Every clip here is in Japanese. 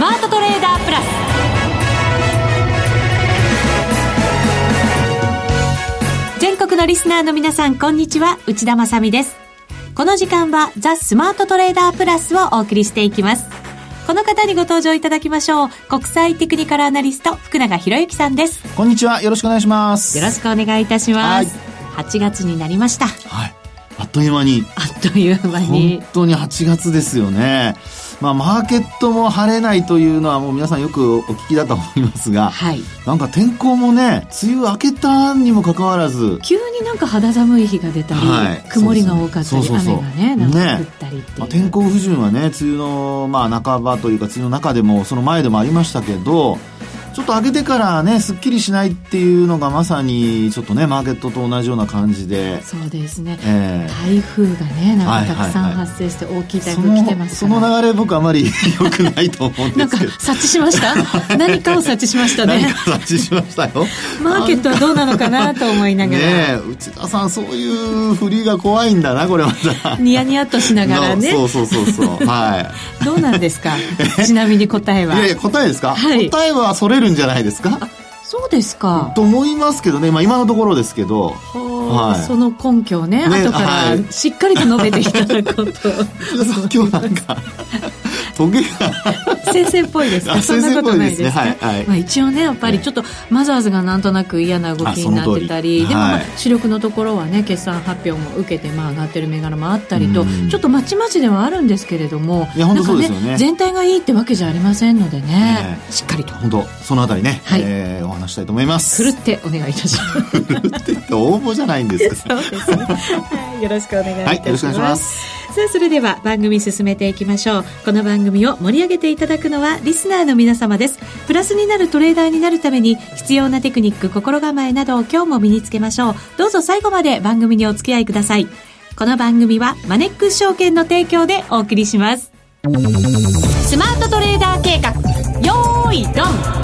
マートトレーダープラス。全国のリスナーの皆さんこんにちは。内田まさです。この時間はザ・スマートトレーダープラスをお送りしていきます。この方にご登場いただきましょう。国際テクニカルアナリスト福永博之さんです。こんにちは。よろしくお願いします。よろしくお願いいたします。8月になりました。はい。あっという間に。あっという間に。本当に8月ですよねまあ、マーケットも晴れないというのはもう皆さんよくお聞きだと思いますが、はい、なんか天候もね、梅雨明けたにもかかわらず、急になんか肌寒い日が出たり、はい、曇りが多かったり、雨がね、なんか降ったりっ。ね。まあ、天候不順はね、梅雨の、まあ、半ばというか、梅雨の中でも、その前でもありましたけど、ちょっと上げてからね、すっきりしないっていうのがまさに、ちょっとね、マーケットと同じような感じで。そうですね。えー、台風がね、なんかたくさん発生して大きい台風来てますその流れ僕あまり良くないと思うんですけど。なんか察知しました？何かを察知しましたね。何か察知しましたよ。マーケットはどうなのかなと思いながら。ね内田さん、そういう振りが怖いんだな、これまた。ニヤニヤっとしながらね。そうそうそうそう。はい。どうなんですか？ちなみに答えは。いやいや、答えですか、はい、答えはそれるんじゃないですか？そうですか。と思いますけどね、まあ今のところですけど。はい、その根拠をね、ね後からしっかりと述べていただこうと。今日なんか、トゲが。先生っぽいですか？そんなことないですね、はいはい、まあ、一応ねやっぱりちょっとマザーズがなんとなく嫌な動きになってたりでも、まあ、主力のところはね決算発表も受けて、まあ、上がってる銘柄もあったりとちょっとまちまちではあるんですけれどもいや本当そうですよね。全体がいいってわけじゃありませんのでね、えー、しっかりと。本当そのあたりね、はい、えー、お話したいと思います。ふるってお願いいたします。ふるって応募じゃないんですかそうですね、はい、よろしくお願いいたします、はい、よろしくお願いしますさあそれでは番組進めていきましょう。この番組を盛り上げていただくのはリスナーの皆様です。プラスになるトレーダーになるために必要なテクニック心構えなどを今日も身につけましょう。どうぞ最後まで番組にお付き合いください。この番組はマネックス証券の提供でお送りします。スマートトレーダー計画。よーいドン。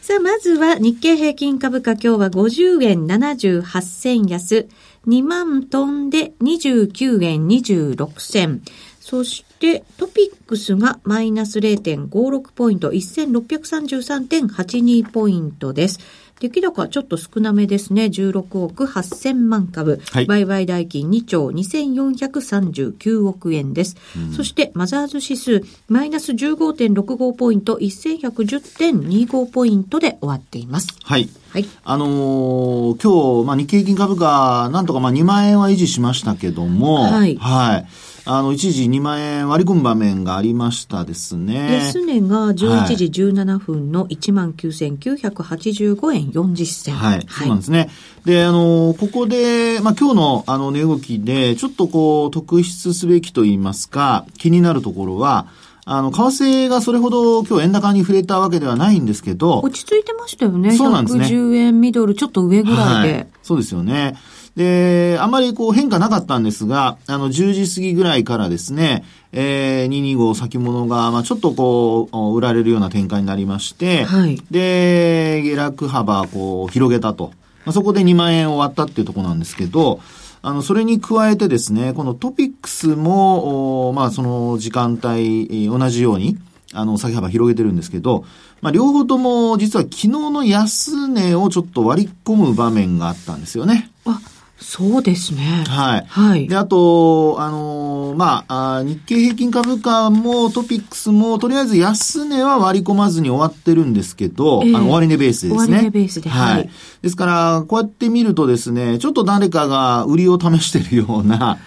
さあ、まずは日経平均株価今日は50円78銭安、2万トンで29円26銭。そしてトピックスがマイナス0.56ポイント、1633.82ポイントです。出来高ちょっと少なめですね。16億8000万株。はい、売買代金2兆2439億円です。うん、そしてマザーズ指数、マイナス15.65ポイント、1110.25ポイントで終わっています。はい。はい。あのー、今日、まあ、日経平均株価、なんとかまあ2万円は維持しましたけども、はい。はい。あの、一時2万円割り込む場面がありましたですね。安値が11時17分の19,985円40銭。はい。はい、そうなんですね。で、あの、ここで、まあ、今日のあの値動きで、ちょっとこう、特筆すべきと言いますか、気になるところは、あの、為替がそれほど今日円高に触れたわけではないんですけど。落ち着いてましたよね。そうなんですね。110円ミドルちょっと上ぐらいで。はい、そうですよね。で、あんまりこう変化なかったんですが、あの、10時過ぎぐらいからですね、えー、225先物が、まあちょっとこう、売られるような展開になりまして、はい、で、下落幅、こう、広げたと。まあ、そこで2万円終わったっていうところなんですけど、あの、それに加えてですね、このトピックスも、まあその時間帯、同じように、あの、先幅広げてるんですけど、まあ、両方とも実は昨日の安値をちょっと割り込む場面があったんですよね。あ、そうですね。はい。はい。で、あと、あのー、まああ、日経平均株価もトピックスも、とりあえず安値は割り込まずに終わってるんですけど、えー、あの、終値ベースですね。終値ベースで。はい。はい、ですから、こうやって見るとですね、ちょっと誰かが売りを試してるような、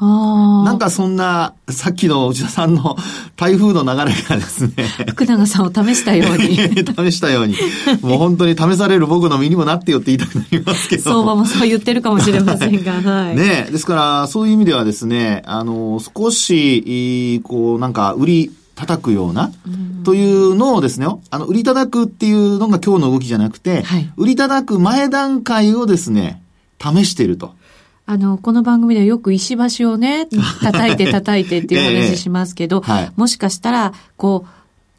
なんかそんな、さっきの内田さんの 台風の流れがですね。福永さんを試したように。試したように。もう本当に試される僕の身にもなってよって言いたくなりますけど。相場もそう言ってるかもしれませんが、はい。ねですから、そういう意味ではですね、あの、少し、こう、なんか、売り、叩くような、というのをですね、あの、売り叩くっていうのが今日の動きじゃなくて、はい、売り叩く前段階をですね、試していると。あの、この番組ではよく石橋をね、叩いて叩いてっていう話しますけど、えーはい、もしかしたら、こう、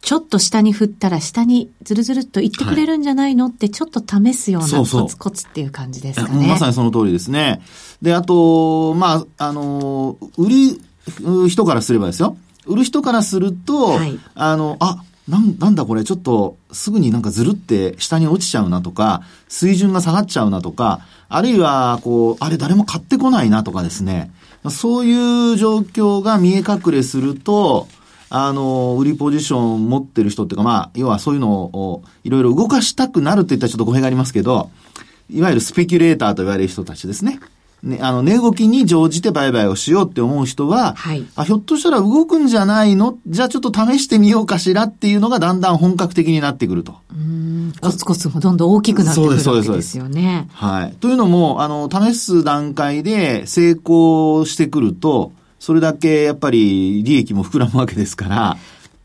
ちょっと下に振ったら下にずるずるっと行ってくれるんじゃないの、はい、ってちょっと試すようなコツコツっていう感じですかね。まさにその通りですね。で、あと、まあ、あの、売り、人からすればですよ。売る人からすると、はい、あの、あ、なん、なんだこれ、ちょっと、すぐになんかずるって下に落ちちゃうなとか、水準が下がっちゃうなとか、あるいは、こう、あれ誰も買ってこないなとかですね、そういう状況が見え隠れすると、あの、売りポジションを持ってる人っていうか、まあ、要はそういうのをいろいろ動かしたくなるといったらちょっと語弊がありますけど、いわゆるスペキュレーターと言われる人たちですね。ね、あの、値動きに乗じて売買をしようって思う人は、はい、あ、ひょっとしたら動くんじゃないの？じゃあちょっと試してみようかしらっていうのがだんだん本格的になってくると。うん。コツコツもどんどん大きくなってくるわけですよね。はい。というのも、あの、試す段階で成功してくると、それだけやっぱり利益も膨らむわけですから。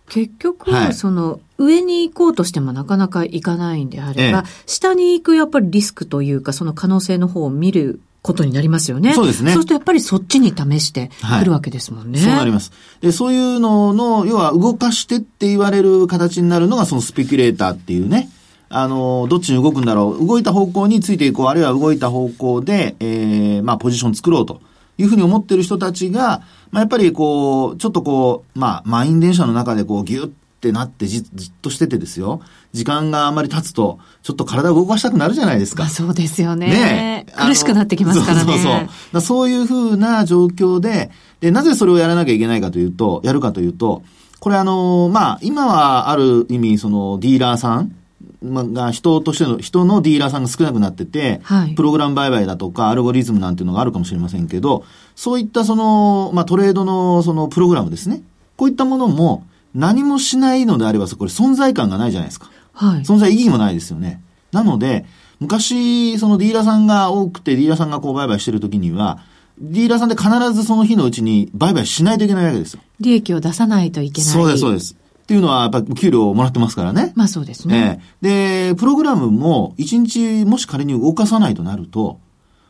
結局、はい、その、上に行こうとしてもなかなか行かないんであれば、ええ、下に行くやっぱりリスクというか、その可能性の方を見ることになりますよね。そうですね。そうするとやっぱりそっちに試してくるわけですもんね。はい、そうなります。で、そういうのの、要は動かしてって言われる形になるのがそのスペキュレーターっていうね。あの、どっちに動くんだろう。動いた方向についていこう。あるいは動いた方向で、ええー、まあ、ポジション作ろうと。いうふうに思ってる人たちが、まあ、やっぱりこう、ちょっとこう、まあ、満員電車の中でこう、ギュッってなってじじっとしててですよ。時間があんまり経つと、ちょっと体を動かしたくなるじゃないですか。そうですよね。ね苦しくなってきますからね。そうそうそう。そういうふうな状況で、で、なぜそれをやらなきゃいけないかというと、やるかというと、これあの、まあ、今はある意味、その、ディーラーさん、が人としての、人のディーラーさんが少なくなってて、はい、プログラム売買だとか、アルゴリズムなんていうのがあるかもしれませんけど、そういったその、まあ、トレードのそのプログラムですね。こういったものも、何もしないのであれば、これ存在感がないじゃないですか。はい。存在意義もないですよね。なので、昔、そのディーラーさんが多くて、ディーラーさんがこう売買してるときには、ディーラーさんで必ずその日のうちに売買しないといけないわけですよ。利益を出さないといけない。そうです、そうです。っていうのは、やっぱ給料をもらってますからね。まあそうですね。えー、で、プログラムも1日もし仮に動かさないとなると、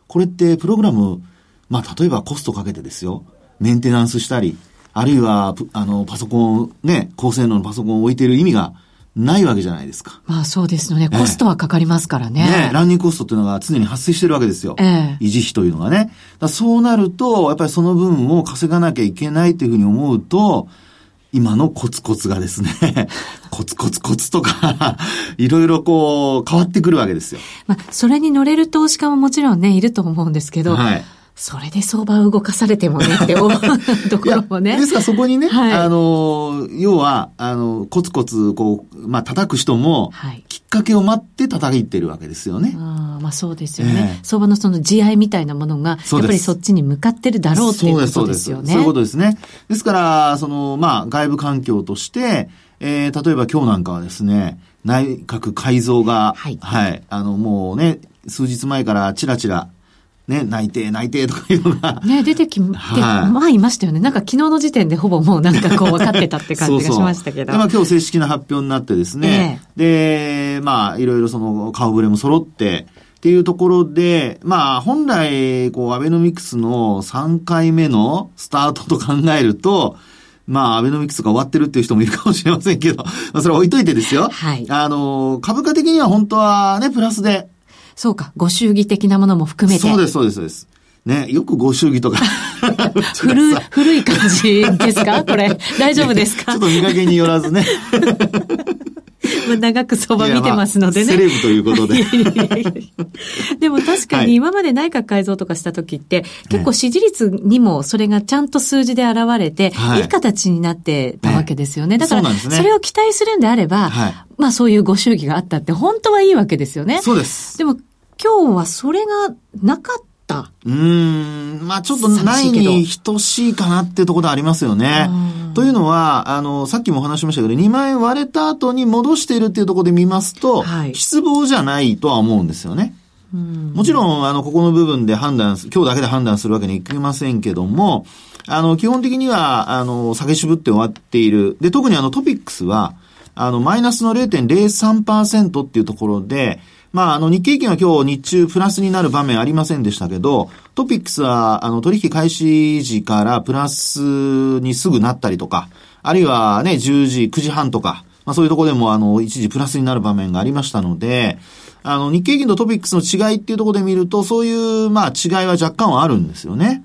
これってプログラム、まあ例えばコストかけてですよ、メンテナンスしたり、あるいは、あの、パソコン、ね、高性能のパソコンを置いている意味がないわけじゃないですか。まあそうですよね。コストはかかりますからね。ねランニングコストっていうのが常に発生してるわけですよ。ええ、維持費というのがね。そうなると、やっぱりその分を稼がなきゃいけないというふうに思うと、今のコツコツがですね、コツコツコツとかいろいろこう、変わってくるわけですよ。まあ、それに乗れる投資家ももちろんね、いると思うんですけど、はい。それで相場を動かされてもねって思うところもね。ですからそこにね、はい、あの、要は、あの、コツコツ、こう、まあ、叩く人も、きっかけを待って叩いてるわけですよね。あまあそうですよね、えー、相場のその地合いみたいなものが、やっぱりそっちに向かってるだろうっていうことですよね。そういうことですね。ですから、その、まあ、外部環境として、えー、例えば今日なんかはですね、内閣改造が、はい、はい、あの、もうね、数日前からちらちらね、内定、内定とかいうのが。ね、出てき、はい、まあいましたよね。なんか昨日の時点でほぼもうなんかこう 分かってたって感じがしましたけど。そうそうで、まあ今日正式な発表になってですね。えー、で、まあいろいろその顔ぶれも揃って、っていうところで、まあ本来、こう、アベノミクスの3回目のスタートと考えると、まあ、アベノミクスが終わってるっていう人もいるかもしれませんけど、まあ、それは置いといてですよ。はい。あの、株価的には本当はね、プラスで、そうか、ご祝儀的なものも含めて。そうです、そうです、そうです。ね、よくご祝儀とか 古い、古い感じですか？これ。大丈夫ですか？ちょっと見かけによらずね。長く相場見てますのでね。セレブということで。でも確かに今まで内閣改造とかした時って、結構支持率にもそれがちゃんと数字で現れて、い、い形になってたわけですよね。だから、それを期待するんであれば、まあそういうご祝儀があったって本当はいいわけですよね。そうです。でも今日はそれがなかった。うん。まあちょっとないに等しいかなっていうところでありますよね。というのは、あの、さっきもお話しましたけど、2万円割れた後に戻しているっていうところで見ますと、はい、失望じゃないとは思うんですよね。もちろん、あの、ここの部分で判断、今日だけで判断するわけにいきませんけども、あの、基本的には、あの、下げ渋って終わっている。で、特にあの、トピックスは、あの、マイナスの0.03%っていうところで、まあ、あの、日経平均は今日日中プラスになる場面ありませんでしたけど、トピックスは、あの、取引開始時からプラスにすぐなったりとか、あるいはね、10時、9時半とか、まあそういうところでもあの、一時プラスになる場面がありましたので、あの、日経平均とトピックスの違いっていうところで見ると、そういう、まあ違いは若干はあるんですよね。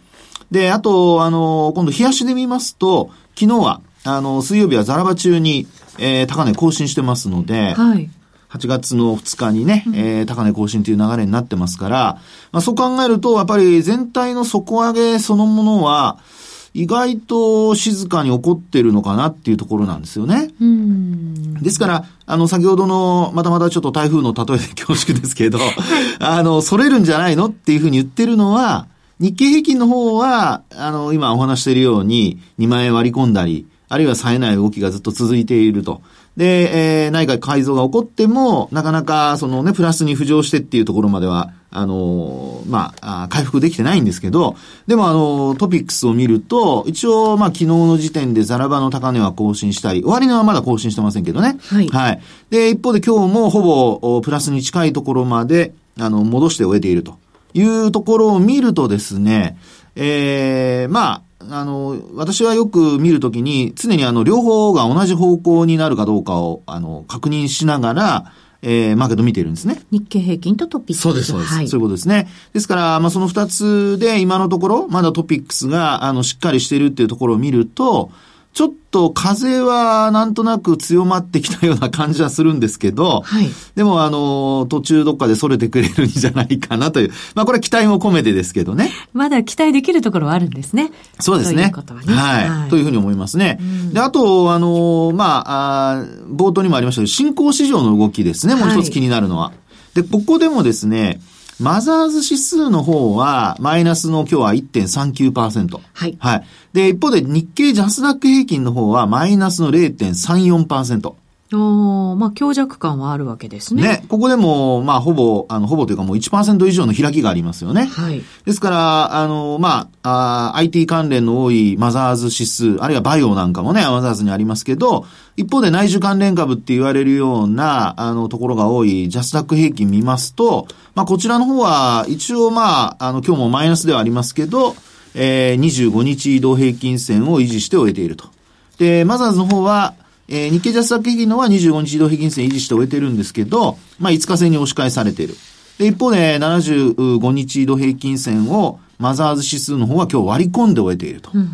で、あと、あの、今度、冷やしで見ますと、昨日は、あの、水曜日はザラバ中に、えー、高値更新してますので、はい。8月の2日にね、えー、高値更新という流れになってますから、まあ、そう考えると、やっぱり全体の底上げそのものは、意外と静かに起こってるのかなっていうところなんですよね。ですから、あの、先ほどの、またまたちょっと台風の例えで恐縮ですけど、あの、それるんじゃないのっていうふうに言ってるのは、日経平均の方は、あの、今お話しているように、2万円割り込んだり、あるいは冴えない動きがずっと続いていると。で、えー、内閣改造が起こっても、なかなか、そのね、プラスに浮上してっていうところまでは、あのー、まあ、回復できてないんですけど、でもあの、トピックスを見ると、一応、まあ、昨日の時点でザラバの高値は更新したり、終値はまだ更新してませんけどね。はい。はい。で、一方で今日もほぼ、プラスに近いところまで、あの、戻して終えているというところを見るとですね、ええー、まあ、あの、私はよく見るときに、常にあの、両方が同じ方向になるかどうかを、あの、確認しながら、えー、マーケット見ているんですね。日経平均とトピックス。そうです、そうです。はい、そういうことですね。ですから、まあ、その二つで今のところ、まだトピックスが、あの、しっかりしているっていうところを見ると、ちょっと風はなんとなく強まってきたような感じはするんですけど、はい、でもあの、途中どっかで逸れてくれるんじゃないかなという、まあこれは期待も込めてですけどね。まだ期待できるところはあるんですね。そうですね。ということはね。はい。はい、というふうに思いますね。うん、で、あと、あの、まああ、冒頭にもありましたけど、新興市場の動きですね、もう一つ気になるのは。はい、で、ここでもですね、マザーズ指数の方は、マイナスの今日は1.39%。はい。はい。で、一方で日経ジャスダック平均の方は、マイナスの0.34%。ああ、まあ強弱感はあるわけですね。ね。ここでも、まあほぼ、あの、ほぼというかもう1%以上の開きがありますよね。はい。ですから、あの、まあ、あ IT 関連の多いマザーズ指数、あるいはバイオなんかもね、マザーズにありますけど、一方で内需関連株って言われるような、あの、ところが多いジャスダック平均見ますと、まあこちらの方は、一応まあ、あの、今日もマイナスではありますけど、えー、25日移動平均線を維持して終えていると。で、マザーズの方は、えー、日経ジャスダック平均のは25日移動平均線維持して終えてるんですけど、まあ5日線に押し返されている。で、一方で75日移動平均線をマザーズ指数の方は今日割り込んで終えていると。うん、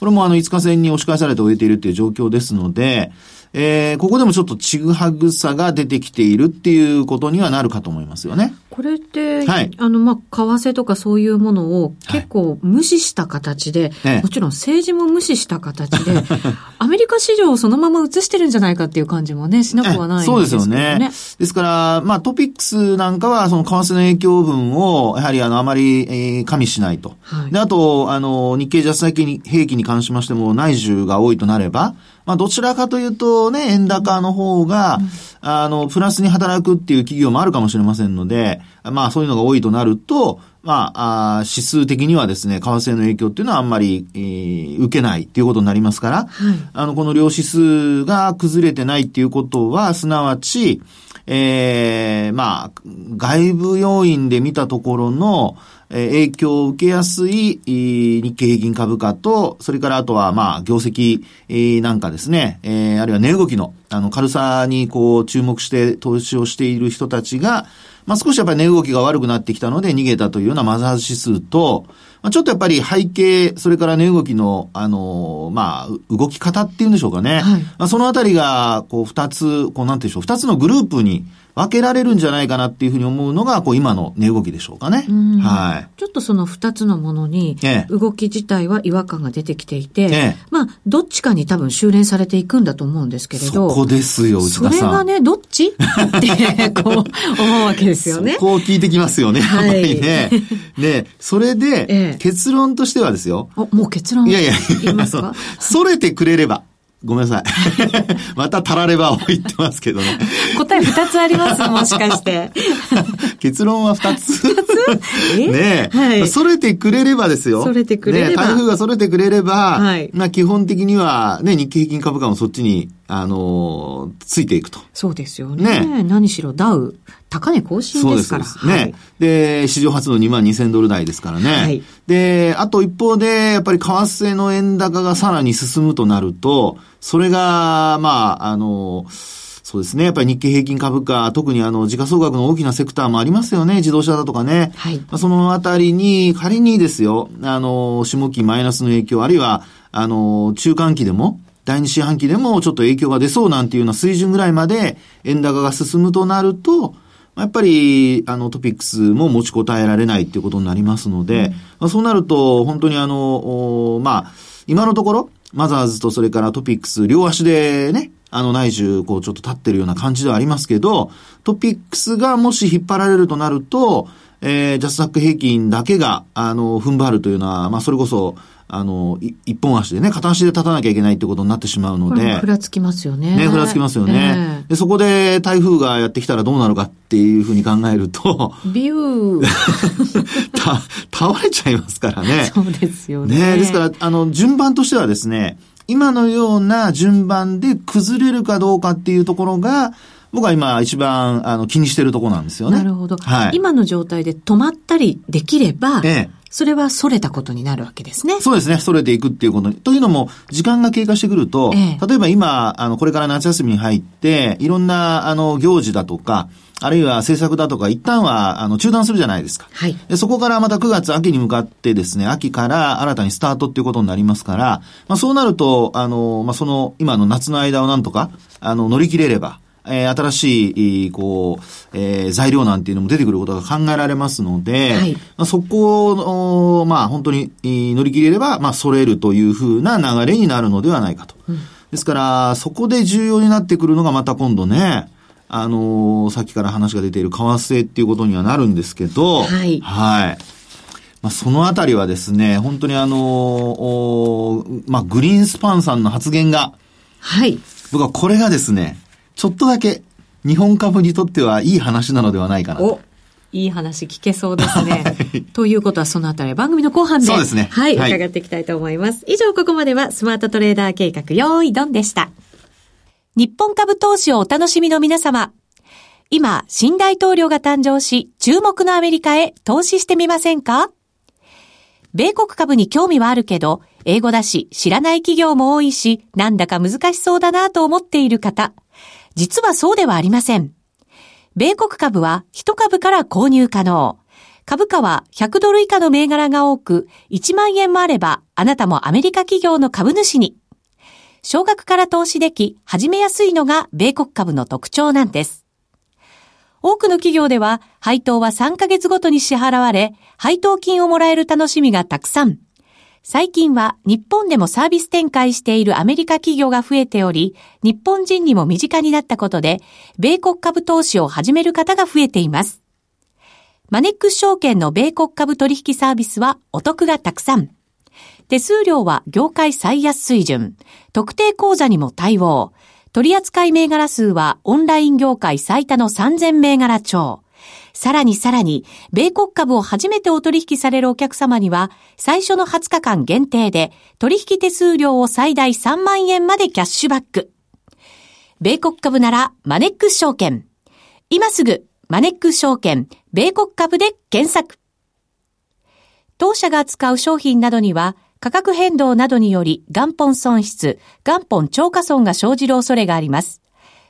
これもあの5日線に押し返されて終えているっていう状況ですので、えー、ここでもちょっとちぐはぐさが出てきているっていうことにはなるかと思いますよね。これって、はい、あの、まあ、為替とかそういうものを結構無視した形で、はい、もちろん政治も無視した形で、アメリカ市場をそのまま移してるんじゃないかっていう感じもね、しなくはないですよね。そうですよね。ですから、まあ、トピックスなんかは、その為替の影響分を、やはりあの、あまり、えー、加味しないと。はい、で、あと、あの、日経ジャスタック兵器に関しましても、内需が多いとなれば、まあ、どちらかというとね、円高の方が、あの、プラスに働くっていう企業もあるかもしれませんので、まあ、そういうのが多いとなると、まあ、あ指数的にはですね、為替の影響っていうのはあんまり、えー、受けないっていうことになりますから、はい、あの、この両指数が崩れてないっていうことは、すなわち、ええー、まあ、外部要因で見たところの、え影響を受けやすい日経平均株価と、それからあとはまあ業績なんかですね、えあるいは値動きのあの軽さにこう注目して投資をしている人たちが、まあ少しやっぱり値動きが悪くなってきたので逃げたというようなマザーズ指数と、まあ、ちょっとやっぱり背景、それから値動きの、あのまあ、動き方っていうんでしょうかね。はい、まあ、そのあたりが、こう、二つ、こう、なんていうんでしょう、二つのグループに分けられるんじゃないかなっていうふうに思うのが、こう今の値動きでしょうかね。はい。ちょっとその二つのものに、動き自体は違和感が出てきていて、ええ、まあ、どっちかに多分修練されていくんだと思うんですけれど。そこですよ、内田さん。それがね、どっち？って、こう、思うわけですよね。そこを聞いてきますよね、はい、やっぱりね。ね、それで、え、結論としてはですよ。もう結論？いやいや、言いますか？それてくれれば。ごめんなさい。またたらればを言ってますけどね。答え二つありますもしかして。結論は二つ。二つ？ねえ。はい。それてくれればですよ。それてくれれば。ね、台風がそれてくれれば、はい。まあ基本的にはね、日経平均株価もそっちにあのー、ついていくと。そうですよね。ね何しろダウ、高値更新ですから。そうですね、はい、で、史上初の2万2000ドル台ですからね。はい、で、あと一方で、やっぱり為替の円高がさらに進むとなると、それが、まあ、あのー、そうですね。やっぱり日経平均株価、特にあの、時価総額の大きなセクターもありますよね。自動車だとかね。はい。そのあたりに、仮にですよ、あの、下期マイナスの影響、あるいは、あの、中間期でも、第二四半期でもちょっと影響が出そうなんていうような水準ぐらいまで円高が進むとなると、やっぱり、あの、トピックスも持ちこたえられないっていうことになりますので、うん、まあ、そうなると、本当にあの、まあ、今のところ、マザーズとそれからトピックス、両足でね、あの内需、こうちょっと立ってるような感じではありますけど、トピックスがもし引っ張られるとなると、えー、ジャスダック平均だけが、あの、踏ん張るというのは、まあ、それこそ、あの、一本足でね、片足で立たなきゃいけないってことになってしまうので。ふらつきますよね。ね、ふらつきますよね、えー、で、そこで台風がやってきたらどうなるかっていうふうに考えると。ビュー た、倒れちゃいますからね。そうですよね。ね、ですから、あの、順番としてはですね、今のような順番で崩れるかどうかっていうところが、僕は今一番あの気にしてるとこなんですよね。なるほど。はい、今の状態で止まったりできれば、ええ、それは逸れたことになるわけですね。そうですね。逸れていくっていうことに。というのも、時間が経過してくると、ええ、例えば今、あの、これから夏休みに入って、いろんな、あの、行事だとか、あるいは政策だとか、一旦は、あの、中断するじゃないですか。はい。でそこからまた9月、秋に向かってですね、秋から新たにスタートっていうことになりますから、まあそうなると、あの、まあその、今の夏の間をなんとか、あの、乗り切れれば、えー、新しい、こう、えー、材料なんていうのも出てくることが考えられますので、はい、まあ、そこを、まあ、本当に乗り切れれば、まあ、揃えるというふうな流れになるのではないかと。うん、ですから、そこで重要になってくるのがまた今度ね、あのー、さっきから話が出ている為替っていうことにはなるんですけど、はい。はい。まあ、そのあたりはですね、本当にあのー、まあ、グリーンスパンさんの発言が、はい。僕はこれがですね、ちょっとだけ日本株にとってはいい話なのではないかなと。いい話聞けそうですね。ということはそのあたり番組の後半で。そうですね。はい、はい、伺っていきたいと思います。以上ここまではスマートトレーダー計画用意ドンでした。日本株投資をお楽しみの皆様。今、新大統領が誕生し、注目のアメリカへ投資してみませんか？米国株に興味はあるけど、英語だし、知らない企業も多いし、なんだか難しそうだなと思っている方。実はそうではありません。米国株は1株から購入可能。株価は100ドル以下の銘柄が多く、1万円もあれば、あなたもアメリカ企業の株主に。少額から投資でき、始めやすいのが米国株の特徴なんです。多くの企業では、配当は3ヶ月ごとに支払われ、配当金をもらえる楽しみがたくさん。最近は日本でもサービス展開しているアメリカ企業が増えており、日本人にも身近になったことで、米国株投資を始める方が増えています。マネックス証券の米国株取引サービスはお得がたくさん。手数料は業界最安水準。特定口座にも対応。取扱銘柄数はオンライン業界最多の3000銘柄超。さらにさらに、米国株を初めてお取引されるお客様には、最初の20日間限定で、取引手数料を最大3万円までキャッシュバック。米国株なら、マネックス証券。今すぐ、マネックス証券、米国株で検索。当社が扱う商品などには、価格変動などにより元本損失、元本超過損が生じる恐れがあります。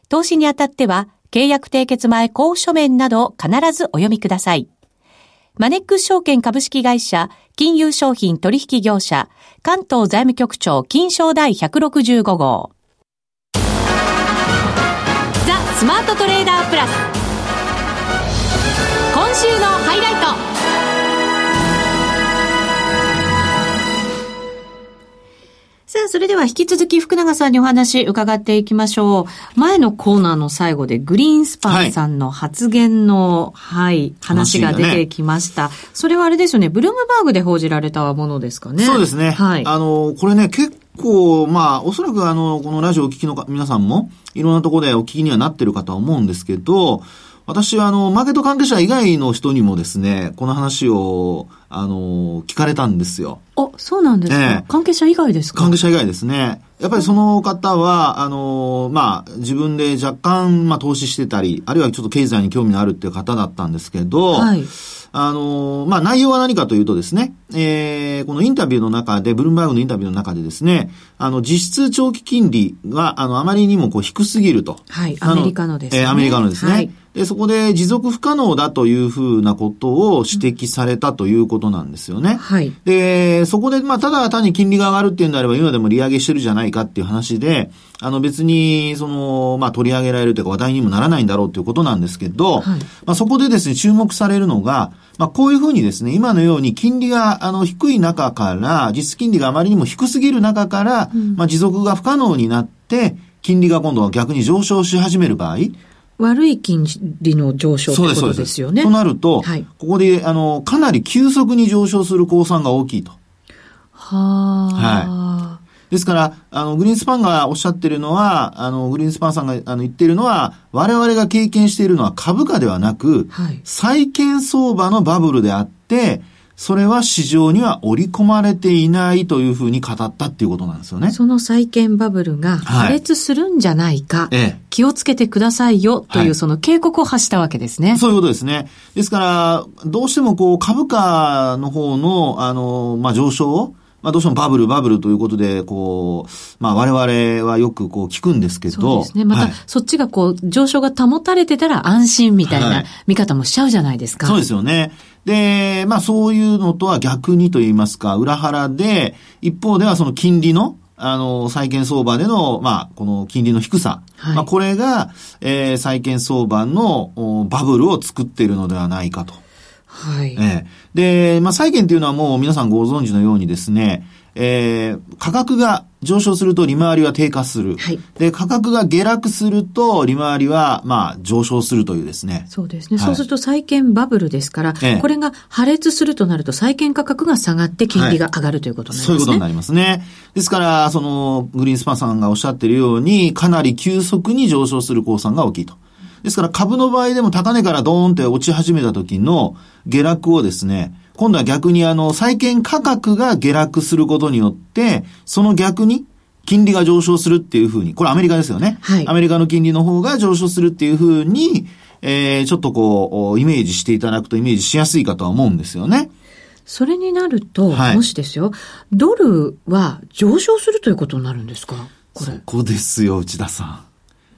投資にあたっては、契約締結前交付書面など必ずお読みください。マネックス証券株式会社、金融商品取引業者、関東財務局長金賞第165号。ザ・スマートトレーダープラス。今週のハイライト。あ、それでは引き続き福永さんにお話伺っていきましょう。前のコーナーの最後でグリーンスパンさんの発言の、はい、はい、話が出てきました、ね。それはあれですよね、ブルームバーグで報じられたものですかね。そうですね。はい。あの、これね、結構、まあ、おそらくあの、このラジオをお聞きの皆さんも、いろんなところでお聞きにはなってるかとは思うんですけど、私はあの、マーケット関係者以外の人にもですね、この話を、あの、聞かれたんですよ。あ、そうなんですか、え関係者以外ですか？関係者以外ですね。やっぱりその方は、あの、まあ、自分で若干、まあ、投資してたり、あるいはちょっと経済に興味のあるっていう方だったんですけど、はい。あの、まあ、内容は何かというとですね、えー、このインタビューの中で、ブルームバーグのインタビューの中でですね、あの、実質長期金利が、あの、あまりにもこう低すぎると。はい、アメリカのですね。えー、アメリカのですね。はいで、そこで持続不可能だというふうなことを指摘されたということなんですよね。はい。で、そこで、まあ、ただ単に金利が上がるっていうんであれば、今でも利上げしてるじゃないかっていう話で、あの別に、その、まあ、取り上げられるというか話題にもならないんだろうということなんですけど、はい、まあ、そこでですね、注目されるのが、まあ、こういうふうにですね、今のように金利が、あの、低い中から、実金利があまりにも低すぎる中から、うん、まあ、持続が不可能になって、金利が今度は逆に上昇し始める場合、悪い金利の上昇ということですよね。となると、はい、ここで、あの、かなり急速に上昇する公算が大きいと。はあ。はい。ですから、あの、グリーンスパンがおっしゃってるのは、あの、グリーンスパンさんがあの言ってるのは、我々が経験しているのは株価ではなく、はい、債券相場のバブルであって、それは市場には織り込まれていないというふうに語ったっていうことなんですよね。その債券バブルが破裂するんじゃないか、はい、気をつけてくださいよというその警告を発したわけですね。はい、そういうことですね。ですから、どうしてもこう株価の方の、あの、まあ、上昇をまあ、どうしてもバブル、バブルということで、こう、まあ、我々はよくこう聞くんですけど。そうですね。また、そっちがこう、上昇が保たれてたら安心みたいな見方もしちゃうじゃないですか。はい、そうですよね。で、まあ、そういうのとは逆にと言いますか、裏腹で、一方ではその金利の、あの、債券相場での、まあ、この金利の低さ。はい、まあ、これが、えー、債券相場のバブルを作っているのではないかと。はい。えー、で、まあ、債券っていうのはもう皆さんご存知のようにですね、えー、価格が上昇すると利回りは低下する。はい。で、価格が下落すると利回りは、まあ、上昇するというですね。そうですね。はい、そうすると債券バブルですから、ええ、これが破裂するとなると債券価格が下がって金利が上がるということになりますね。そういうことになりますね。ですから、その、グリーンスパンさんがおっしゃっているように、かなり急速に上昇する降参が大きいと。ですから株の場合でも高値からドーンって落ち始めた時の下落をですね、今度は逆にあの、債券価格が下落することによって、その逆に、金利が上昇するっていうふうに、これアメリカですよね。はい。アメリカの金利の方が上昇するっていうふうに、えー、ちょっとこう、イメージしていただくとイメージしやすいかとは思うんですよね。それになると、はい、もしですよ、ドルは上昇するということになるんですか？これ。そこですよ、内田さん。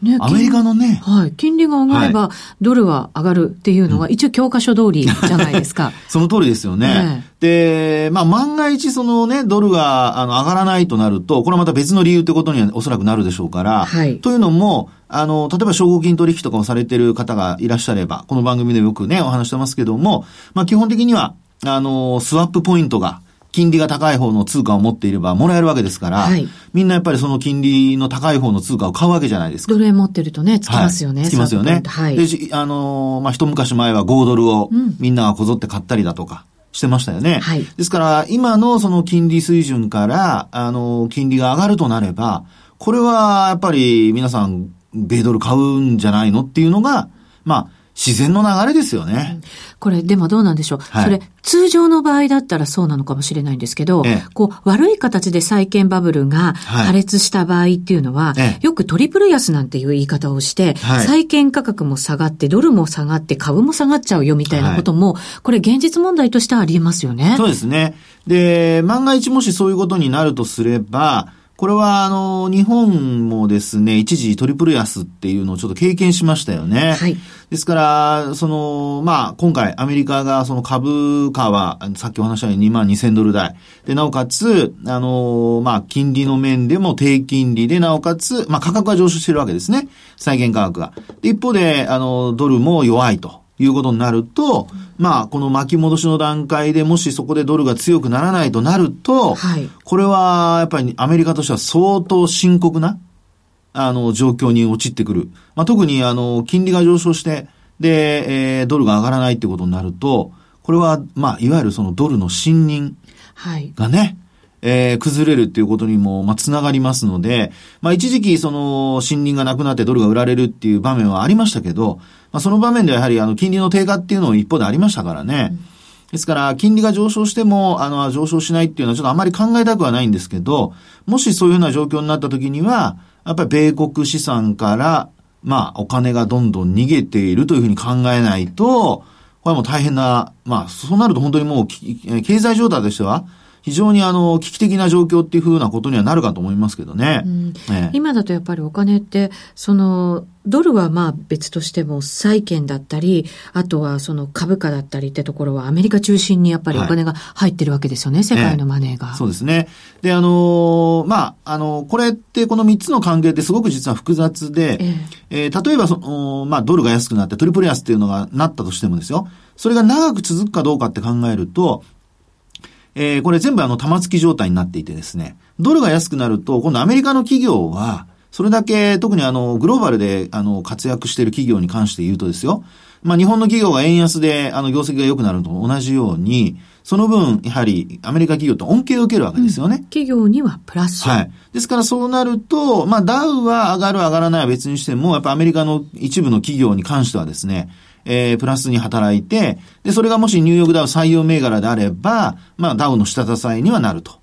ね、アメリカのね。はい。金利が上がれば、ドルは上がるっていうのは、一応教科書通りじゃないですか。その通りですよね。ねで、まあ、万が一そのね、ドルがあの上がらないとなると、これはまた別の理由ってことにはおそらくなるでしょうから、はい。というのも、あの、例えば証拠金取引とかをされている方がいらっしゃれば、この番組でよくね、お話してますけども、まあ、基本的には、あの、スワップポイントが、金利が高い方の通貨を持っていればもらえるわけですから、はい、みんなやっぱりその金利の高い方の通貨を買うわけじゃないですか。ドル円持ってるとね、つきますよね。はい、つきますよね。はい。で、あのー、まあ、一昔前は5ドルをみんながこぞって買ったりだとか。してましたよね。はい。ですから、今のその金利水準から、あの、金利が上がるとなれば、これはやっぱり皆さん、米ドル買うんじゃないのっていうのが、まあ、自然の流れですよね。これ、でもどうなんでしょう。はい、それ、通常の場合だったらそうなのかもしれないんですけど、ええ、こう、悪い形で債券バブルが破裂した場合っていうのは、はい、よくトリプル安なんていう言い方をして、はい、債券価格も下がって、ドルも下がって、株も下がっちゃうよみたいなことも、これ現実問題としてはありえますよね。そうですね。で、万が一もしそういうことになるとすれば、これは、あの、日本もですね、一時トリプル安っていうのをちょっと経験しましたよね。はい。ですから、その、まあ、今回アメリカがその株価は、さっきお話したように2万2000ドル台。で、なおかつ、あの、まあ、金利の面でも低金利で、なおかつ、まあ、価格が上昇してるわけですね。債券価格が。で、一方で、あの、ドルも弱いと。いうことになると、まあ、この巻き戻しの段階でもしそこでドルが強くならないとなると、はい、これはやっぱりアメリカとしては相当深刻な、あの、状況に陥ってくる。まあ、特にあの、金利が上昇して、で、えー、ドルが上がらないってことになると、これは、まあ、いわゆるそのドルの信任がね、はいえー、崩れるっていうことにも、まあ、つながりますので、まあ、一時期、その、信任がなくなってドルが売られるっていう場面はありましたけど、まあ、その場面ではやはり、あの、金利の低下っていうのも一方でありましたからね。ですから、金利が上昇しても、あの、上昇しないっていうのはちょっとあまり考えたくはないんですけど、もしそういうような状況になった時には、やっぱり米国資産から、まあ、お金がどんどん逃げているというふうに考えないと、これも大変な、まあ、そうなると本当にもう、経済状態としては、非非常にあの、危機的な状況っていうふうなことにはなるかと思いますけどね。うん。ええ、今だとやっぱりお金って、その、ドルはまあ別としても債券だったり、あとはその株価だったりってところはアメリカ中心にやっぱりお金が入ってるわけですよね、はい、世界のマネーが、えそうですね。で、あのー、まあ、あの、これってこの3つの関係ってすごく実は複雑で、え。えー、例えばその、まあドルが安くなってトリプル安っていうのがなったとしてもですよ、それが長く続くかどうかって考えると、えー、これ全部あの玉突き状態になっていてですね、ドルが安くなると、今度アメリカの企業は、それだけ特にあの、グローバルであの、活躍している企業に関して言うとですよ、まあ日本の企業が円安であの、業績が良くなると同じように、その分、やはりアメリカ企業って恩恵を受けるわけですよね。うん、企業にはプラス。はい。ですからそうなると、まあダウは上がる上がらないは別にしても、やっぱアメリカの一部の企業に関してはですね、えー、プラスに働いて、で、それがもしニューヨークダウ採用銘柄であれば、まあ、ダウの下支えにはなると。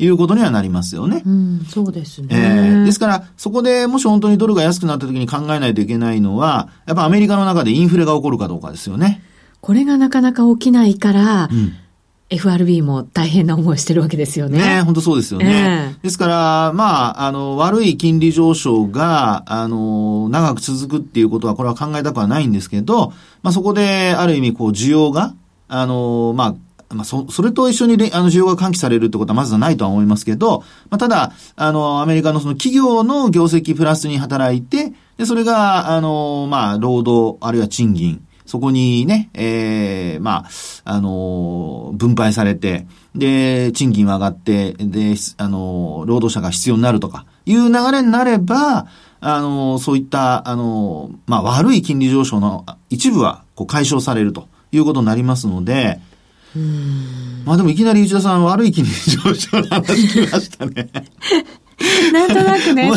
いうことにはなりますよね。うん、そうですね。えー、ですから、そこでもし本当にドルが安くなった時に考えないといけないのは、やっぱアメリカの中でインフレが起こるかどうかですよね。これがなかなか起きないから、うん FRB も大変な思いしてるわけですよね。ね本当そうですよね。えー、ですから、まあ、あの、悪い金利上昇が、あの、長く続くっていうことは、これは考えたくはないんですけど、まあそこで、ある意味、こう、需要が、あの、まあ、まあ、そ、それと一緒に、あの、需要が喚起されるってことはまずはないとは思いますけど、まあ、ただ、あの、アメリカのその企業の業績プラスに働いて、で、それが、あの、まあ、労働、あるいは賃金、そこにね、ええー、まあ、あの、分配されて、で、賃金は上がって、で、あの、労働者が必要になるとか、いう流れになれば、あの、そういった、あの、まあ、悪い金利上昇の一部は、こう、解消されるということになりますので、まあでもいきなり内田さん悪い金利上昇の話聞きましたね。なんとなくね、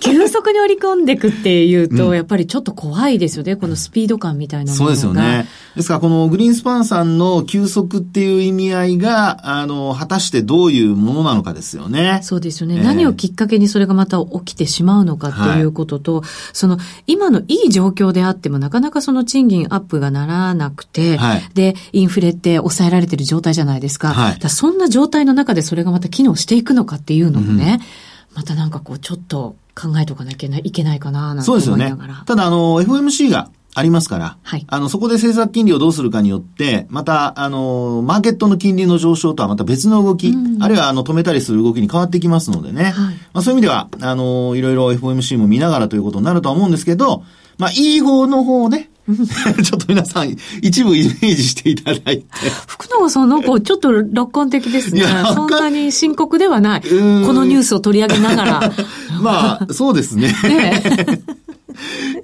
急速に織り込んでいくっていうと、やっぱりちょっと怖いですよね、このスピード感みたいなものが。そうですよね。ですから、このグリーンスパンさんの急速っていう意味合いが、あの、果たしてどういうものなのかですよね。そうですよね。えー、何をきっかけにそれがまた起きてしまうのかっていうことと、はい、その、今のいい状況であっても、なかなかその賃金アップがならなくて、はい、で、インフレって抑えられてる状態じゃないですか。はい、そんな状態の中でそれがまた機能していくのかっていうのもね、うんまたなんかこう、ちょっと考えとかなきゃいけないかな、なんて思いながら。そうですよね。ただ、あの、FOMC がありますから、はい、あの、そこで政策金利をどうするかによって、また、あの、マーケットの金利の上昇とはまた別の動き、うん、あるいは、あの、止めたりする動きに変わってきますのでね、はい、まあ、そういう意味では、あの、いろいろ FOMC も見ながらということになるとは思うんですけど、まあ、いい方の方ね、ちょっと皆さん、一部イメージしていただいて。福永さん、なんかちょっと楽観的ですね。そんなに深刻ではない。このニュースを取り上げながら。まあ、そうですね。ね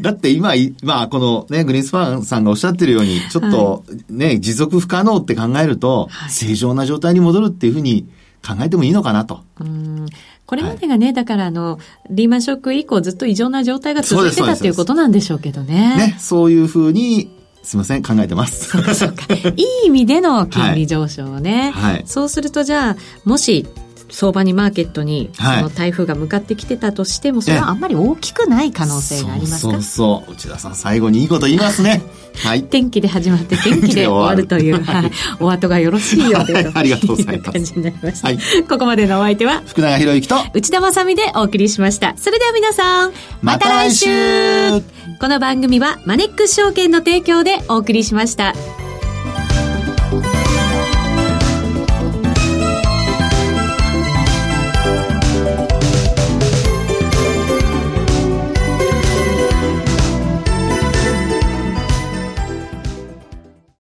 だって今、まあ、このね、グリーンスパンさんがおっしゃってるように、ちょっとね、はい、持続不可能って考えると、はい、正常な状態に戻るっていうふうに考えてもいいのかなと。うんこれまでがね、はい、だからあの、リーマンショック以降ずっと異常な状態が続いてたっていうことなんでしょうけどね。ね、そういうふうに、すみません、考えてます。そうか、そうか。いい意味での金利上昇ね。はい。そうすると、じゃあ、もし、相場にマーケットにその台風が向かってきてたとしても、それはあんまり大きくない可能性がありますか？そうそう内田さん最後にいいこと言いますね。はい。天気で始まって天気で終わるという はい、お後がよろしいよ という、ありがとうございます。感じになりました、はい、ここまでのお相手は？福永博之と？内田まさでお送りしました。それでは皆さんまた来週。この番組はマネックス証券の提供でお送りしました。